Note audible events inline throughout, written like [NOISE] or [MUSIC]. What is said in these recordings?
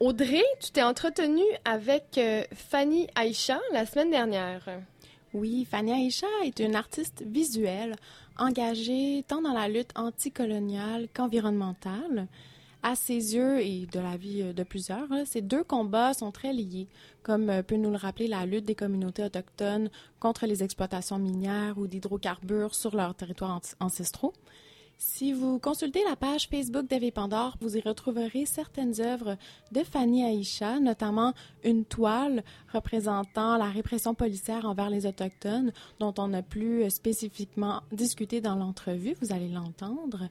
Audrey, tu t'es entretenue avec euh, Fanny Aïcha la semaine dernière. Oui, Fanny Aïcha est une artiste visuelle engagée tant dans la lutte anticoloniale qu'environnementale. À ses yeux et de la vie de plusieurs, ces deux combats sont très liés, comme euh, peut nous le rappeler la lutte des communautés autochtones contre les exploitations minières ou d'hydrocarbures sur leurs territoires ancestraux. Si vous consultez la page Facebook d'Eve Pandore, vous y retrouverez certaines œuvres de Fanny Aïcha, notamment une toile représentant la répression policière envers les Autochtones, dont on a plus spécifiquement discuté dans l'entrevue, vous allez l'entendre.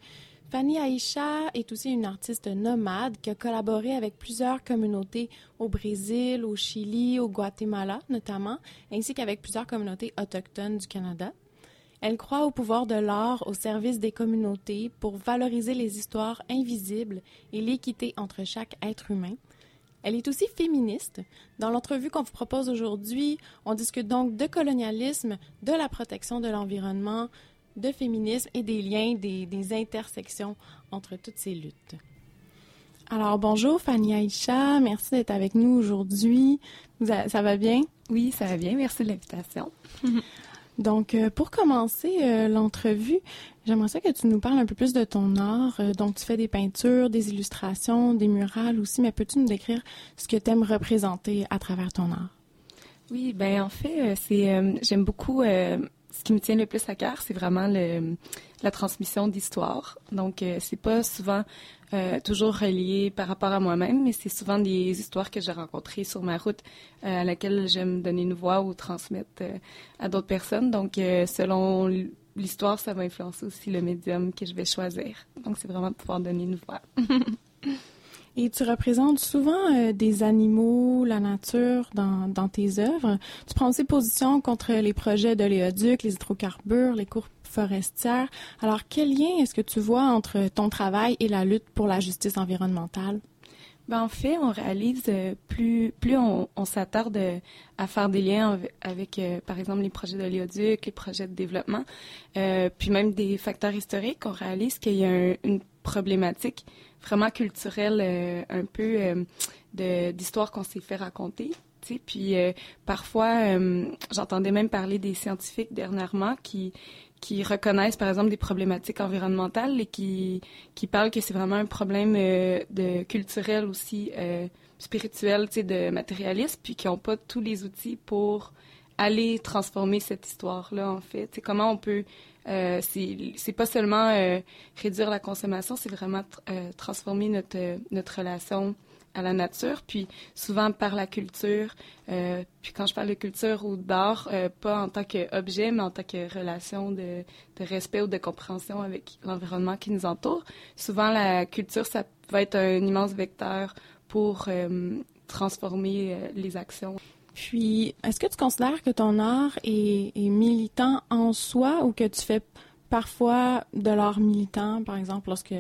Fanny Aïcha est aussi une artiste nomade qui a collaboré avec plusieurs communautés au Brésil, au Chili, au Guatemala notamment, ainsi qu'avec plusieurs communautés autochtones du Canada. Elle croit au pouvoir de l'art au service des communautés pour valoriser les histoires invisibles et l'équité entre chaque être humain. Elle est aussi féministe. Dans l'entrevue qu'on vous propose aujourd'hui, on discute donc de colonialisme, de la protection de l'environnement, de féminisme et des liens, des, intersections entre toutes ces luttes. Alors bonjour Fanny Aïcha, merci d'être avec nous aujourd'hui. Ça va bien? Oui, ça va bien, merci de l'invitation. [LAUGHS] Donc, euh, pour commencer euh, l'entrevue, j'aimerais ça que tu nous parles un peu plus de ton art. Euh, donc, tu fais des peintures, des illustrations, des murales aussi, mais peux-tu nous décrire ce que tu aimes représenter à travers ton art? Oui, ben en fait, c'est j'aime beaucoup ce qui me tient le plus à cœur, c'est vraiment la transmission d'histoire. Donc, euh, c'est pas souvent euh, toujours relié par rapport à moi-même, mais c'est souvent des histoires que j'ai rencontrées sur ma route euh, à laquelle j'aime donner une voix ou transmettre à d'autres personnes. Donc, selon l'histoire, ça va influencer aussi le médium que je vais choisir. Donc, c'est vraiment de pouvoir donner une voix. [LAUGHS] Et tu représentes souvent euh, des animaux, la nature dans, tes œuvres. Tu prends aussi position contre les projets de l'éoduc, les hydrocarbures, les cours forestières. Alors, quel lien est-ce que tu vois entre ton travail et la lutte pour la justice environnementale? Ben, en fait, on réalise euh, plus plus on, s'attarde à faire des liens avec, euh, par exemple, les projets de l'éoduc, les projets de développement, euh, puis même des facteurs historiques, on réalise qu'il y a une problématique vraiment culturelle, euh, un peu euh, d'histoire qu'on s'est fait raconter. Puis euh, parfois, j'entendais même parler des scientifiques dernièrement qui qui reconnaissent par exemple des problématiques environnementales et qui qui parlent que c'est vraiment un problème de culturel aussi spirituel, de matérialisme, puis qui n'ont pas tous les outils pour aller transformer cette histoire-là, en fait. C'est comment on peut euh, c'est pas seulement euh, réduire la consommation, c'est vraiment euh, transformer notre notre relation à la nature, puis souvent par la culture. Euh, puis quand je parle de culture ou d'art, pas en tant qu'objet, mais en tant que relation de, de respect ou de compréhension avec l'environnement qui nous entoure. Souvent, la culture, ça va être un immense vecteur pour transformer les actions. Puis, est-ce que tu considères que ton art est, militant en soi ou que tu fais parfois de l'art militant, par exemple, lorsque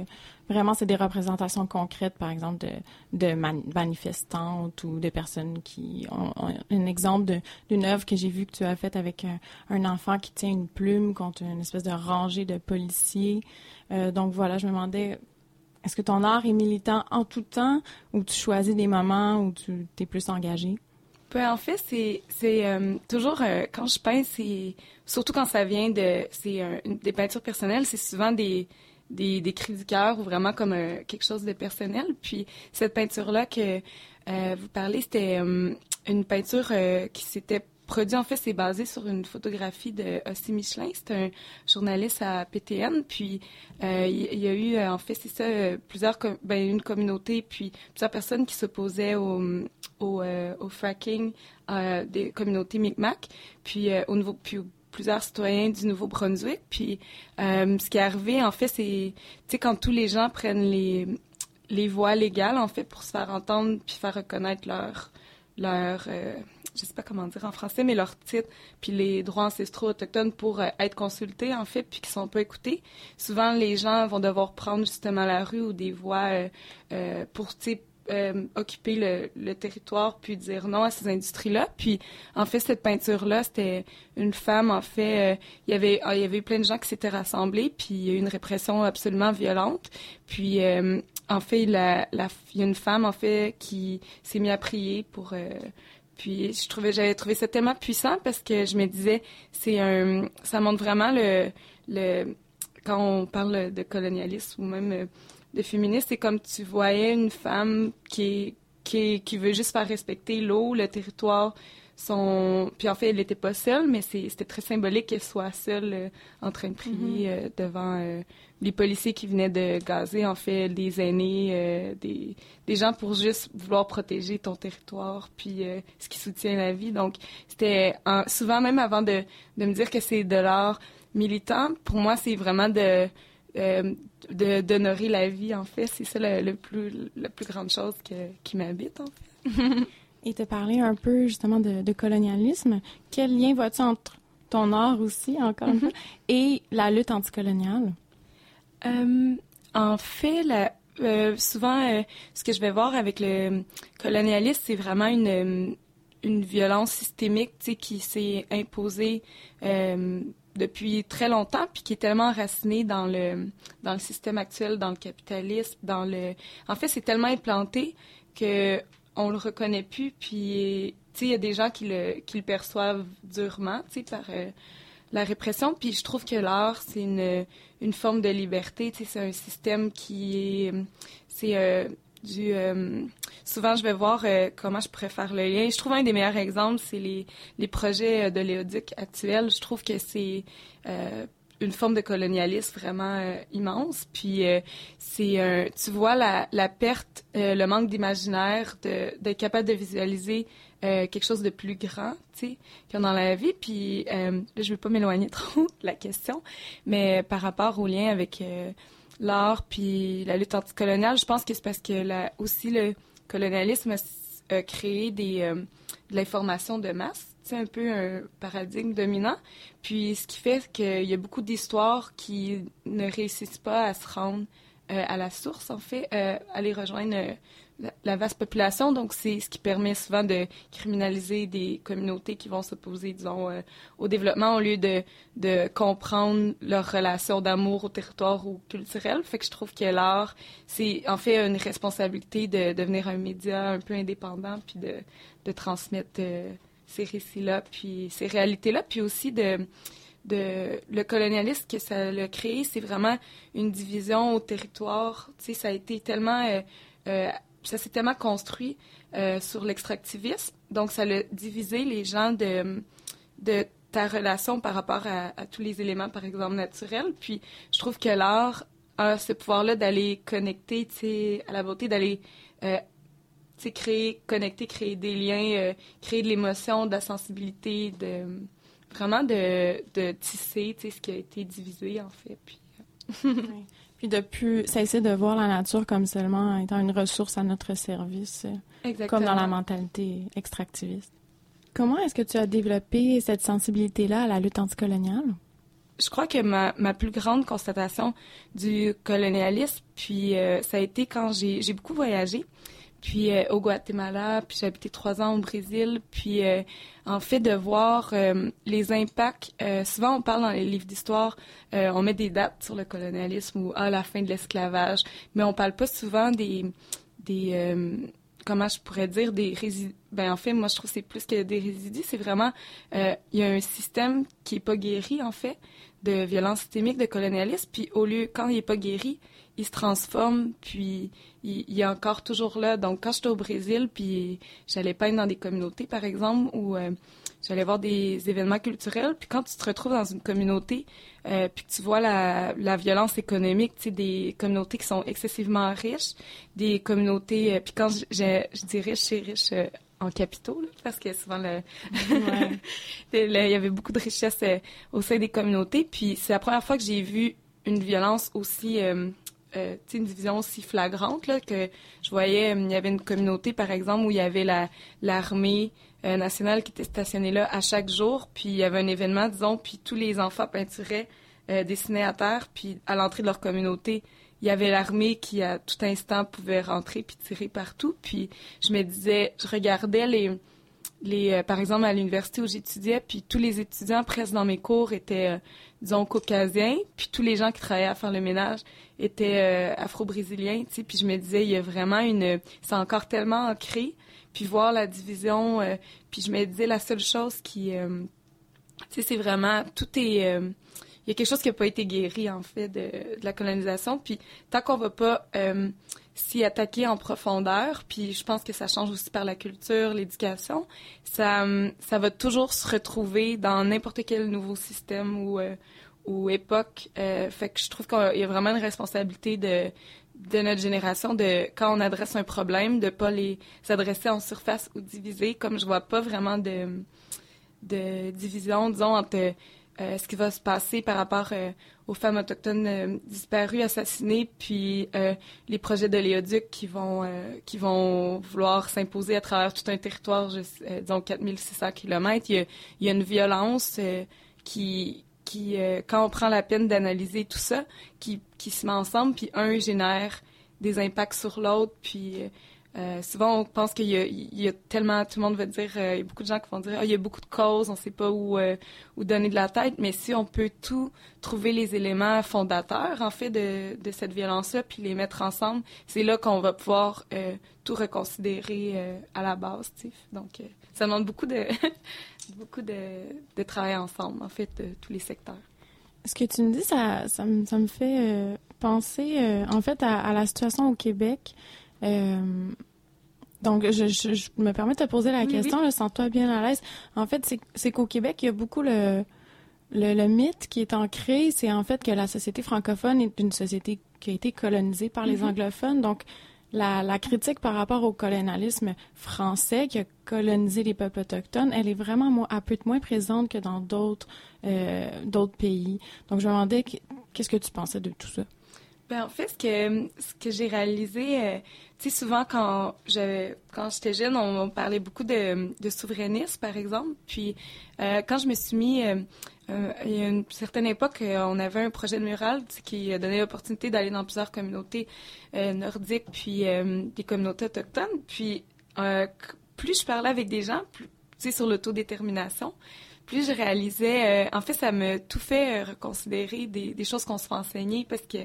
vraiment c'est des représentations concrètes, par exemple, de, manifestantes ou de personnes qui ont, un exemple d'une œuvre que j'ai vue que tu as faite avec un, enfant qui tient une plume contre une espèce de rangée de policiers. Euh, donc voilà, je me demandais, est-ce que ton art est militant en tout temps ou tu choisis des moments où tu es plus engagé? Ben, en fait, c'est euh, toujours euh, quand je peins, c'est surtout quand ça vient de c'est des peintures personnelles, c'est souvent des des, cris du cœur ou vraiment comme euh, quelque chose de personnel. Puis cette peinture là que vous parlez, c'était une peinture qui s'était produit, en fait, c'est basé sur une photographie de Ossie Michelin. C'est un journaliste à PTN. Puis, il y, a eu, en fait, c'est ça, plusieurs, ben, une communauté, puis plusieurs personnes qui s'opposaient au, au, euh, au fracking des communautés Micmac. Puis, au nouveau, puis plusieurs citoyens du Nouveau-Brunswick. Puis, ce qui est arrivé, en fait, c'est, tu sais, quand tous les gens prennent les, les voies légales, en fait, pour se faire entendre puis faire reconnaître leur, leur je sais pas comment dire en français, mais leur titre, puis les droits ancestraux autochtones pour euh, être consultés, en fait, puis qui sont pas écoutés. Souvent, les gens vont devoir prendre justement la rue ou des voies euh, euh, occuper le, territoire puis dire non à ces industries-là. Puis en fait cette peinture-là, c'était une femme en fait, il y avait il y eu plein de gens qui s'étaient rassemblés puis il y a eu une répression absolument violente. Puis en fait, il y a une femme, en fait, qui s'est mise à prier pour... puis je trouvais, j'avais trouvé ça tellement puissant parce que je me disais, c'est un, ça montre vraiment le, quand on parle de colonialisme ou même de féministe, c'est comme tu voyais une femme qui, qui, qui veut juste faire respecter l'eau, le territoire, son... Puis en fait, elle n'était pas seule, mais c'était très symbolique qu'elle soit seule euh, en train de prier mm-hmm. euh, devant euh, les policiers qui venaient de gazer, en fait, des aînés, des, des, gens pour juste vouloir protéger ton territoire, puis ce qui soutient la vie. Donc, c'était souvent, même avant de, de me dire que c'est de l'art militant, pour moi, c'est vraiment de d'honorer la vie, en fait. C'est ça le, plus, la plus grande chose qui m'habite, en fait. [LAUGHS] Et te parler un peu justement de, colonialisme. Quel lien vois-tu entre ton art aussi, encore une fois, mm-hmm. et la lutte anticoloniale? Euh, en fait, euh, souvent, euh, ce que je vais voir avec le colonialisme, c'est vraiment une, une violence systémique qui s'est imposée depuis très longtemps, puis qui est tellement enracinée dans le, dans le système actuel, dans le capitalisme, dans le... En fait, c'est tellement implanté que on le reconnaît plus. Puis, il y a des gens qui le, qui le perçoivent durement, tu par euh, la répression. Puis, je trouve que l'art, c'est une, une forme de liberté. Tu c'est un système qui est, c'est euh, du. Euh, souvent, je vais voir comment je pourrais faire le lien. Je trouve un des meilleurs exemples, c'est les, les projets de l'éodique actuels. Je trouve que c'est une forme de colonialisme vraiment euh, immense. Puis euh, c'est tu vois la, la perte, euh, le manque d'imaginaire, d'être capable de visualiser quelque chose de plus grand, tu sais, qu'il dans la vie. Puis là, je vais pas m'éloigner [LAUGHS] trop de la question, mais par rapport au lien avec l'art puis la lutte anticoloniale, je pense que c'est parce que là aussi le colonialisme a créé des de l'information de masse c'est un peu un paradigme dominant. Puis ce qui fait qu'il y a beaucoup d'histoires qui ne réussissent pas à se rendre euh, à la source, en fait, euh, aller rejoindre euh, la, vaste population. Donc c'est ce qui permet souvent de criminaliser des communautés qui vont s'opposer, disons, au développement au lieu de, de comprendre leur relation d'amour au territoire ou culturel. Fait que je trouve que l'art, c'est en fait une responsabilité de devenir un média un peu indépendant puis de, de transmettre ces récits-là, puis ces réalités-là, puis aussi de, de le colonialisme que ça a créé, c'est vraiment une division au territoire. Tu sais, ça a été tellement, euh, euh, ça s'est tellement construit euh, sur l'extractivisme, donc ça a divisé les gens de, ta relation par rapport à, tous les éléments, par exemple, naturels. Puis je trouve que l'art a ce pouvoir-là d'aller connecter, à la beauté, d'aller créer, connecter, créer des liens, euh, créer de l'émotion, de la sensibilité, de vraiment de, tisser ce qui a été divisé en fait. Euh. Puis de plus cesser de voir la nature comme seulement étant une ressource à notre service, euh, comme dans la mentalité extractiviste. Comment est-ce que tu as développé cette sensibilité-là à la lutte anticoloniale? je crois que ma, ma, plus grande constatation du colonialisme, puis ça a été quand j'ai beaucoup voyagé puis euh, au Guatemala, puis j'ai habité trois ans au Brésil, puis euh, en fait de voir euh, les impacts. souvent on parle dans les livres d'histoire, on met des dates sur le colonialisme ou à la fin de l'esclavage, mais on parle pas souvent des des comment je pourrais dire des résidus. Ben en fait, moi je trouve c'est plus que des résidus, c'est vraiment il y a un système qui est pas guéri en fait de violence systémique, de colonialisme, puis au lieu quand il est pas guéri, il se transforme, puis il, est encore toujours là. Donc, quand j'étais au Brésil, puis j'allais peindre dans des communautés, par exemple, ou euh, j'allais voir des événements culturels, puis quand tu te retrouves dans une communauté, euh, puis que tu vois la, la violence économique, tu sais, des communautés qui sont excessivement riches, des communautés, euh, puis quand je, je, dis riche, c'est riche en capitaux, parce que souvent, [LAUGHS] le... il y avait beaucoup de richesses au sein des communautés, puis c'est la première fois que j'ai vu une violence aussi euh, une division aussi flagrante que je voyais, euh, il y avait une communauté, par exemple, où il y avait la, l'armée euh, nationale qui était stationnée là à chaque jour, puis il y avait un événement, disons, puis tous les enfants peinturaient, dessinaient à terre, puis à l'entrée de leur communauté, il y avait l'armée qui, à tout instant, pouvait rentrer puis tirer partout. Puis je me disais, je regardais les les, par exemple, à l'université où j'étudiais, puis tous les étudiants presque dans mes cours étaient, disons, caucasiens, puis tous les gens qui travaillaient à faire le ménage étaient afro-brésiliens, tu sais, puis je me disais, il y a vraiment une... C'est encore tellement ancré, puis voir la division, puis je me disais, la seule chose qui... tu sais, c'est vraiment... Tout est il y a quelque chose qui n'a pas été guéri, en fait, de, la colonisation. Puis tant qu'on va pas euh, s'y attaquer en profondeur, puis je pense que ça change aussi par la culture, l'éducation, ça, ça va toujours se retrouver dans n'importe quel nouveau système ou, euh, ou époque. Euh, fait que je trouve qu'il y a vraiment une responsabilité de, de notre génération de quand on adresse un problème de pas les s'adresser en surface ou diviser comme je vois pas vraiment de de division disons entre euh, ce qui va se passer par rapport euh, aux femmes autochtones euh, disparues, assassinées, puis les projets de l'éoduc qui vont qui vont vouloir s'imposer à travers tout un territoire, disons 4600 km. Il y a, il y a une violence qui qui quand on prend la peine d'analyser tout ça, qui qui se met ensemble, puis un génère des impacts sur l'autre, puis euh, souvent, on pense qu'il y, a tellement, tout le monde va dire, euh, il y a beaucoup de gens qui vont dire, ah, il y a beaucoup de causes, on ne sait pas où, euh, où donner de la tête, mais si on peut tout trouver les éléments fondateurs, en fait, de, cette violence-là, puis les mettre ensemble, c'est là qu'on va pouvoir tout reconsidérer à la base, tu Donc, ça demande beaucoup de, [LAUGHS] beaucoup de, travail ensemble, en fait, de tous les secteurs. Ce que tu me dis, ça, me, ça me fait penser, en fait, à, la situation au Québec. Euh, donc, je, me permets de te poser la question, sens-toi bien à l'aise. En fait, c'est qu'au Québec, il y a beaucoup le, le, mythe qui est ancré, c'est en fait que la société francophone est une société qui a été colonisée par les mm-hmm. anglophones. Donc, la, critique par rapport au colonialisme français qui a colonisé les peuples autochtones, elle est vraiment à peu de moins présente que dans d'autres euh, d'autres pays. Donc, je me demandais qu'est-ce que tu pensais de tout ça? Ben, en fait, ce que, ce que j'ai réalisé, euh, tu sais, souvent quand j'avais, quand j'étais jeune, on, parlait beaucoup de, de, souverainisme, par exemple. Puis, euh, quand je me suis mis, euh, il y a une certaine époque, on avait un projet de mural qui donnait l'opportunité d'aller dans plusieurs communautés nordiques, puis des communautés autochtones. Puis, plus je parlais avec des gens, plus, tu sais, sur l'autodétermination, plus je réalisais, euh, en fait, ça me tout fait euh, reconsidérer des, des choses qu'on se fait enseigner parce que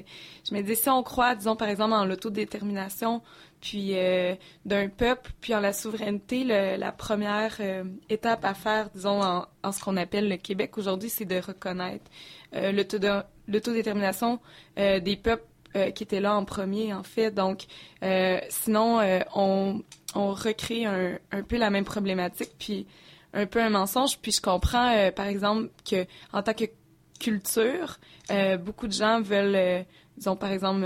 je me disais, si on croit, disons, par exemple, en l'autodétermination, puis euh, d'un peuple, puis en la souveraineté, la première étape à faire, disons, en, en ce qu'on appelle le Québec aujourd'hui, c'est de reconnaître l'autodétermination des peuples qui étaient là en premier, en fait. Donc, sinon, on, on recrée un, un peu la même problématique, puis un peu un mensonge. Puis je comprends, euh, par exemple, que en tant que culture, euh, beaucoup de gens veulent, euh, disons par exemple,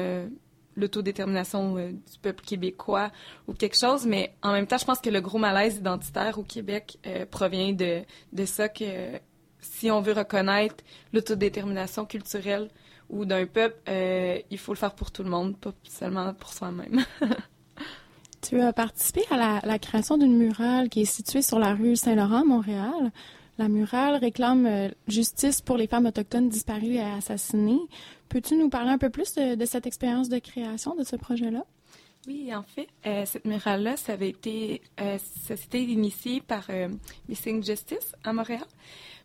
l'autodétermination du peuple québécois ou quelque chose, mais en même temps, je pense que le gros malaise identitaire au Québec provient de, de ça que si on veut reconnaître l'autodétermination culturelle ou d'un peuple, il faut le faire pour tout le monde, pas seulement pour soi-même. [LAUGHS] Tu as participé à la, création d'une murale qui est située sur la rue Saint-Laurent, Montréal. La murale réclame euh, justice pour les femmes autochtones disparues et assassinées. Peux-tu nous parler un peu plus de, cette expérience de création de ce projet-là? Oui, en fait, euh, cette murale-là, ça avait été, euh, initié par Missing Justice à Montréal.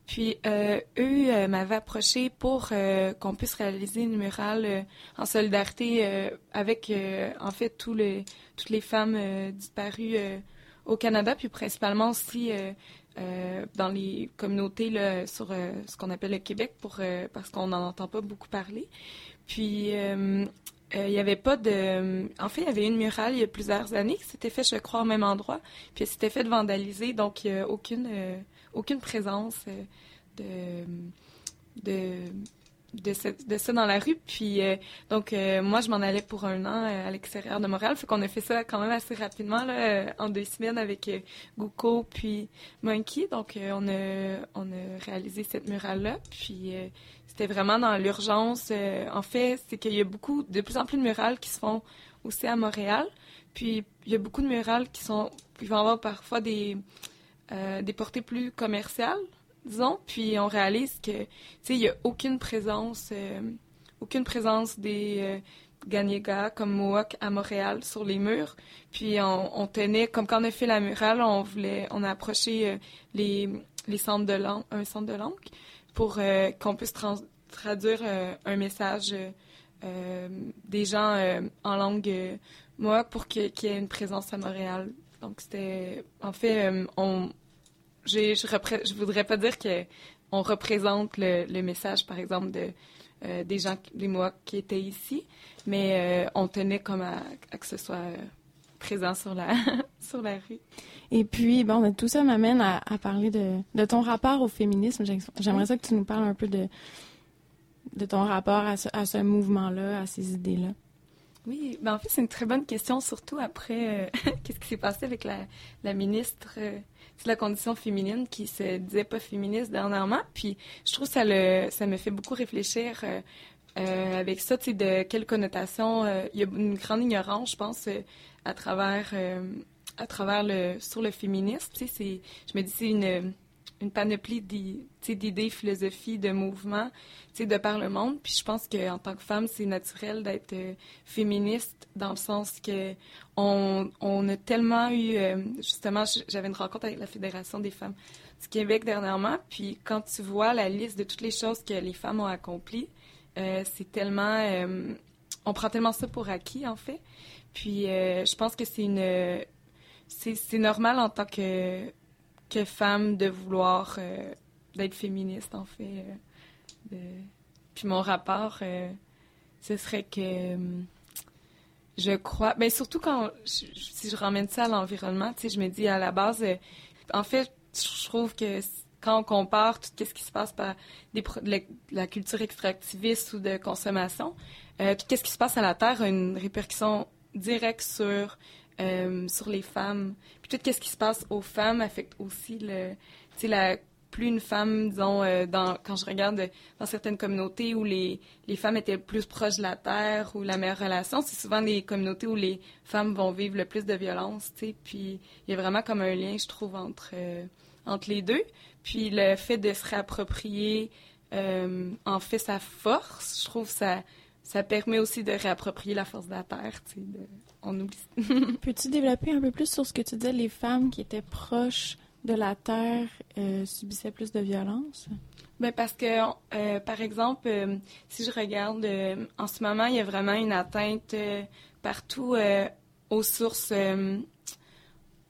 Puis euh, eux euh, m'avaient approché pour euh, qu'on puisse réaliser une murale en solidarité avec en fait tous les toutes les femmes disparues au Canada, puis principalement aussi dans les communautés là, sur ce qu'on appelle le Québec pour parce qu'on n'en entend pas beaucoup parler. Puis il n'y avait pas de. En fait, il y avait une murale il y a plusieurs années qui s'était fait, je crois, au même endroit. Puis elle s'était fait vandaliser, donc il n'y a aucune aucune présence euh, de, de, de, ça dans la rue. Puis, euh, donc, euh, moi, je m'en allais pour un an à l'extérieur de Montréal. Fait qu'on a fait ça quand même assez rapidement, là, en deux semaines avec Gouko puis Monkey. Donc, on, a, on a réalisé cette murale-là. Puis, c'était vraiment dans l'urgence. en fait, c'est qu'il y a beaucoup, de plus en plus de murales qui se font aussi à Montréal. Puis, il y a beaucoup de murales qui sont, qui vont avoir parfois des euh, des portées plus commerciales, disons. Puis on réalise que, tu sais, il n'y a aucune présence, euh, aucune présence des, euh, comme Mohawk à Montréal sur les murs. Puis on, tenait, comme quand on a fait la murale, on voulait, on a approché euh, les, centres de langue, un centre de langue pour qu'on puisse traduire un message des gens en langue Mohawk pour qu'il y ait une présence à Montréal. Donc c'était, en fait, on, je, je voudrais pas dire que on représente le, le message, par exemple, de euh, des gens, des Mohawks qui étaient ici, mais euh, on tenait comme à, que ce soit euh, présent sur la, [LAUGHS] sur la rue. Et puis, bon, tout ça m'amène à, parler de, de, ton rapport au féminisme. J'aimerais ça que tu nous parles un peu de, de ton rapport à ce, à ce mouvement-là, à ces idées-là. Oui, ben en fait, c'est une très bonne question, surtout après [LAUGHS] qu'est-ce qui s'est passé avec la, la ministre c'est la condition féminine qui se disait pas féministe dernièrement. Puis je trouve que ça, ça me fait beaucoup réfléchir euh, euh, avec ça, tu de quelle connotation. Euh, il y a une grande ignorance, je pense, à travers, à travers le, sur le féminisme. Tu sais, je me dis, c'est une une panoplie d'idées, philosophies, de mouvements, de par le monde. Puis je pense qu'en tant que femme, c'est naturel d'être euh, féministe dans le sens que on, a tellement eu... Euh, justement, j'avais une rencontre avec la Fédération des femmes du Québec dernièrement, puis quand tu vois la liste de toutes les choses que les femmes ont accomplies, euh, c'est tellement... on prend tellement ça pour acquis, en fait. Puis je pense que c'est une... C'est normal en tant que que femme de vouloir euh, d'être féministe en fait. Euh, puis mon rapport, euh, ce serait que je crois, ben, surtout quand si je ramène ça à l'environnement, tu je me dis à la base, en fait, je trouve que quand on compare tout ce qui se passe par des, la, culture extractiviste ou de consommation, tout ce qui se passe à la Terre a une répercussion directe sur euh, sur les femmes. Puis tout ce qui se passe aux femmes affecte aussi le, la, plus une femme, disons, euh, quand je regarde dans certaines communautés où les, les femmes étaient plus proches de la terre ou la meilleure relation, c'est souvent des communautés où les femmes vont vivre le plus de violence, tu sais. Puis il y a vraiment comme un lien, je trouve, entre, euh, entre les deux. Puis le fait de se réapproprier, en fait, sa force, je trouve ça ça permet aussi de réapproprier la force de la terre. Tu sais, on oublie. [LAUGHS] Peux-tu développer un peu plus sur ce que tu disais, les femmes qui étaient proches de la terre euh, subissaient plus de violence? Ben parce que, euh, par exemple, euh, si je regarde, en ce moment, il y a vraiment une atteinte partout aux sources,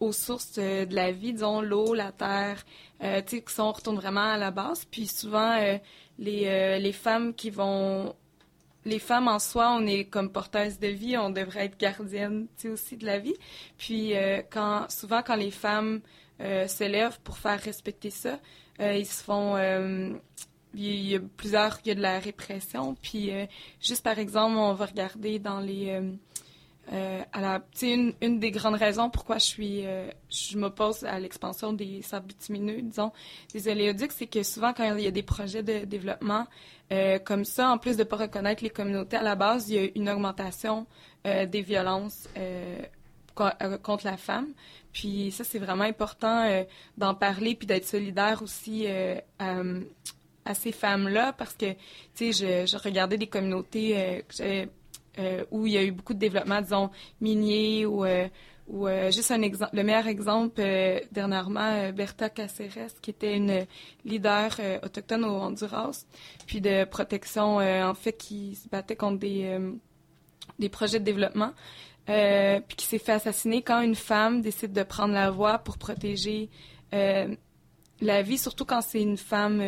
aux sources de la vie, disons l'eau, la terre, tu sais, qui sont on retourne vraiment à la base. Puis souvent, les, les femmes qui vont les femmes en soi, on est comme porteuses de vie, on devrait être gardiennes aussi de la vie. Puis euh, quand souvent quand les femmes euh, se lèvent pour faire respecter ça, euh, ils se font il y a plusieurs, il y a de la répression. Puis juste par exemple, on va regarder dans les à la, une, une des grandes raisons pourquoi je suis, je m'oppose à l'expansion des sables bitumineux, disons, des oléoducs, c'est que souvent quand il y a des projets de développement, euh, comme ça, en plus de ne pas reconnaître les communautés à la base, il y a une augmentation euh, des violences euh, contre la femme. Puis ça, c'est vraiment important d'en parler puis d'être solidaire aussi à, ces femmes-là parce que, tu sais, je, regardais des communautés où il y a eu beaucoup de développement, disons, minier ou ou euh, juste un exemple, le meilleur exemple euh, dernièrement, euh, Berta Caceres, qui était une leader autochtone au Honduras, puis de protection, en fait, qui se battait contre des, des projets de développement, puis qui s'est fait assassiner quand une femme décide de prendre la voie pour protéger la vie, surtout quand c'est une femme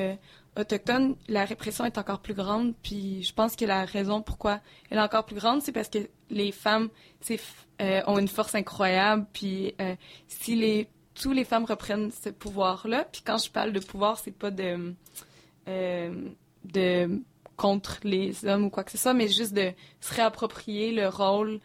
autochtone, la répression est encore plus grande. Puis je pense que la raison pourquoi elle est encore plus grande, c'est parce que les femmes euh, ont une force incroyable. Puis euh, si les tous les femmes reprennent ce pouvoir-là, puis quand je parle de pouvoir, c'est pas de euh, de contre les hommes ou quoi que ce soit, mais juste de se réapproprier le rôle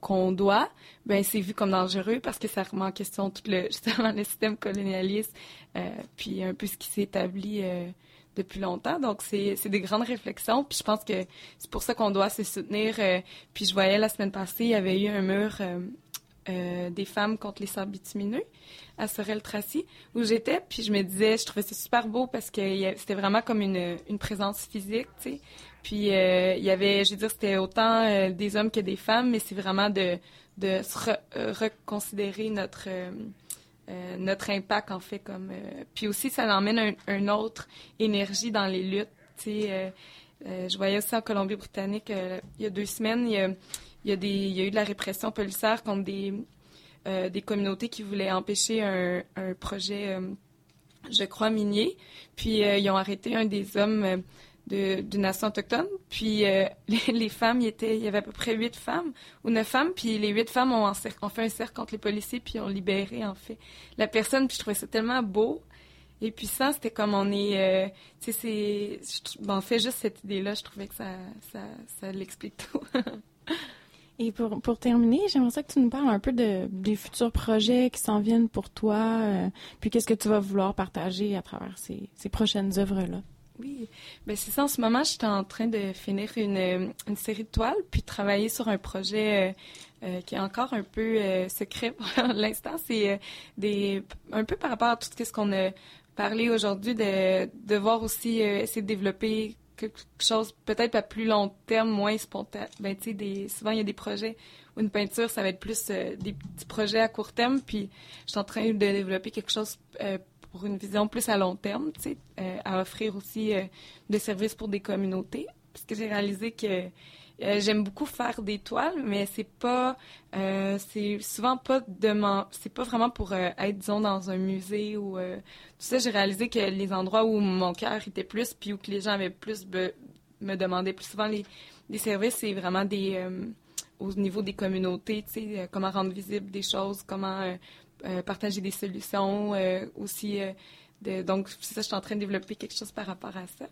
qu'on doit, ben c'est vu comme dangereux parce que ça remet en question tout le justement le système colonialiste, euh, puis un peu ce qui s'est établi euh, depuis longtemps. Donc c'est des grandes réflexions, puis je pense que c'est pour ça qu'on doit se soutenir. Euh, puis je voyais la semaine passée, il y avait eu un mur des femmes contre les sables bitumineux à Sorel-Tracy, où j'étais, puis je me disais, je trouvais ça super beau parce que c'était vraiment comme une, une présence physique, tu sais, Puis il y avait, je veux dire, c'était autant des hommes que des femmes, mais c'est vraiment de, de se reconsidérer notre notre impact en fait comme puis aussi ça emmène un, une autre énergie dans les luttes je voyais ça en Colombie-Britannique il y a deux semaines il y a, y a eu de la répression policière contre des euh, des communautés qui voulaient empêcher un, projet, euh, je crois, minier. Puis euh, ils ont arrêté un des hommes d'une nation autochtone. Puis [LAUGHS] les, femmes, il, était, il y avait à peu près huit femmes ou neuf femmes. Puis les huit femmes ont, fait un cercle contre les policiers puis ont libéré, en fait, la personne. Puis je trouvais ça tellement beau. Et puis ça, c'était comme on est... tu sais, c'est... en fait, juste cette idée-là, je trouvais que ça, ça, ça l'explique tout. [LAUGHS] Et pour, pour terminer, j'aimerais ça que tu nous parles un peu de, des futurs projets qui s'en viennent pour toi, euh, puis qu'est-ce que tu vas vouloir partager à travers ces, ces prochaines œuvres-là. Oui, ben c'est ça. En ce moment, je suis en train de finir une, une série de toiles, puis travailler sur un projet euh, euh, qui est encore un peu secret [LAUGHS] pour l'instant. C'est des un peu par rapport à tout ce qu'on a parlé aujourd'hui, de, de voir aussi essayer de développer quelque chose peut-être à plus long terme, moins spontané. Ben, des, souvent, il y a des projets où une peinture, ça va être plus euh, des petits projets à court terme, puis je suis en train de développer quelque chose euh, pour une vision plus à long terme, tu sais, euh, à offrir aussi des services pour des communautés, parce que j'ai réalisé que euh, j'aime beaucoup faire des toiles, mais c'est pas, euh, c'est souvent pas de c'est pas vraiment pour euh, être disons dans un musée ou tout ça. J'ai réalisé que les endroits où mon cœur était plus, puis où que les gens avaient plus me demandaient plus souvent les, services, c'est vraiment des au niveau des communautés, tu sais, comment rendre visible des choses, comment partager des solutions aussi. De, donc, c'est ça, je suis en train de développer quelque chose par rapport à ça.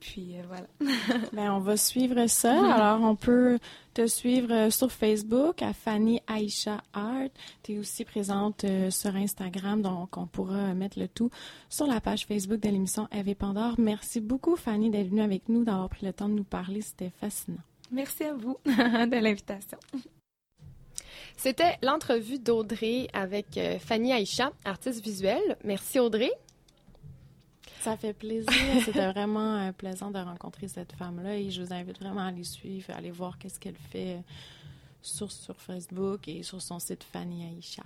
Puis euh, voilà. [LAUGHS] ben, on va suivre ça. Alors, on peut te suivre euh, sur Facebook à Fanny Aisha Art. Tu es aussi présente euh, sur Instagram, donc on pourra mettre le tout sur la page Facebook de l'émission Eve Pandore. Merci beaucoup, Fanny, d'être venue avec nous, d'avoir pris le temps de nous parler. C'était fascinant. Merci à vous [LAUGHS] de l'invitation. C'était l'entrevue d'Audrey avec Fanny Aisha, artiste visuelle. Merci Audrey. Ça fait plaisir. [LAUGHS] C'était vraiment euh, plaisant de rencontrer cette femme-là et je vous invite vraiment à aller suivre, à aller voir qu'est-ce qu'elle fait sur, sur Facebook et sur son site Fanny Aisha.